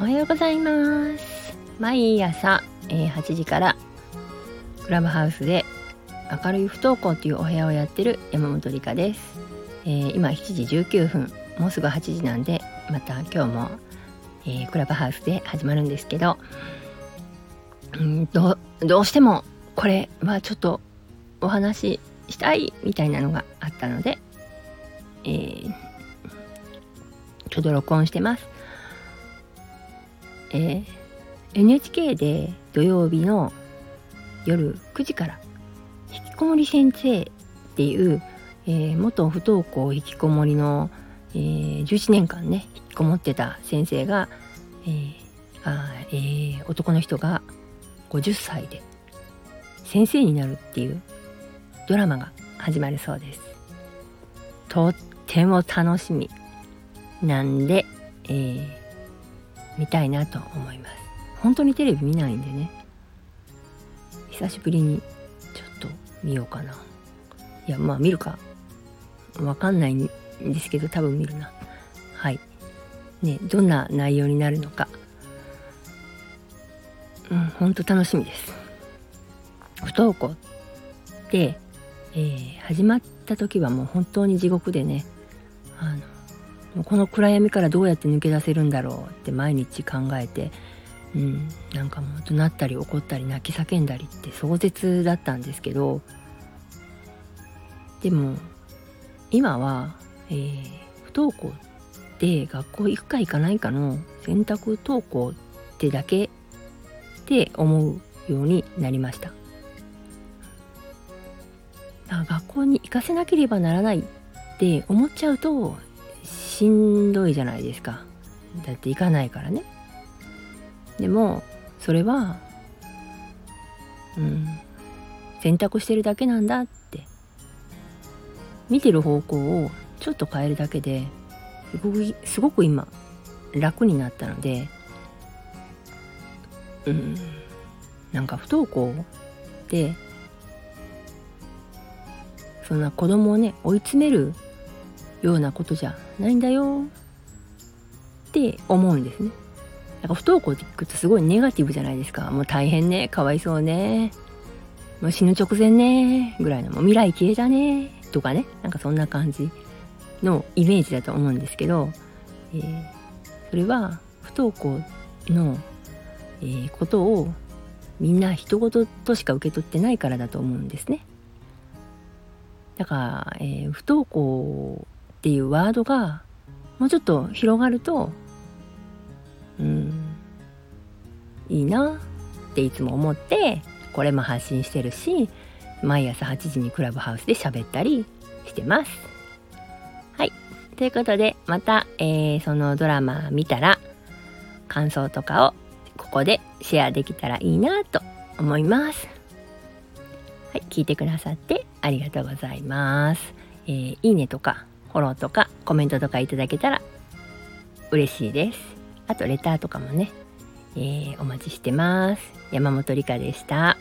おはようございます毎朝、えー、8時からクラブハウスで明るい不登校っていうお部屋をやってる山本理香です、えー、今7時19分もうすぐ8時なんでまた今日も、えー、クラブハウスで始まるんですけどうんどどうしてもこれはちょっとお話ししたいみたいなのがあったので、えー、ちょうど録音してます。えー、NHK で土曜日の夜9時から「引きこもり先生」っていう、えー、元不登校引きこもりの、えー、11年間ね引きこもってた先生が、えーあえー、男の人が50歳で先生になるっていうドラマが始まるそうです。とっても楽しみなんで、えー、見たいなと思います。本当にテレビ見ないんでね。久しぶりにちょっと見ようかな。いやまあ見るか。わかんないんですけど多分見るな。はい。ねどんな内容になるのか。うん本当楽しみです。不登校って、えー、始まった時はもう本当に地獄でねこの暗闇からどうやって抜け出せるんだろうって毎日考えて、うん、なんかもう怒鳴ったり怒ったり泣き叫んだりって壮絶だったんですけどでも今は、えー、不登校って学校行くか行かないかの選択登校ってだけって思うようになりました。学校に行かせなければならないって思っちゃうとしんどいじゃないですか。だって行かないからね。でもそれはうん選択してるだけなんだって。見てる方向をちょっと変えるだけですごくすごく今楽になったのでうんなんか不登校ってそんな子供をね追い詰めるようなことじゃないんだよ。って思うんですね。なんか不登校って聞くとすごいネガティブじゃないですか。もう大変ね、かわいそうね、もう死ぬ直前ね、ぐらいの、もう未来消えたね、とかね、なんかそんな感じのイメージだと思うんですけど、えー、それは不登校の、えー、ことをみんな人事としか受け取ってないからだと思うんですね。だから、えー、不登校っていうワードがもうちょっと広がるとうんいいなっていつも思ってこれも発信してるし毎朝8時にクラブハウスで喋ったりしてます。はい。ということでまた、えー、そのドラマ見たら感想とかをここでシェアできたらいいなと思います。はい。聞いてくださってありがとうございます。えー、いいねとかフォローとかコメントとかいただけたら嬉しいです。あとレターとかもね、えー、お待ちしてます。山本理香でした。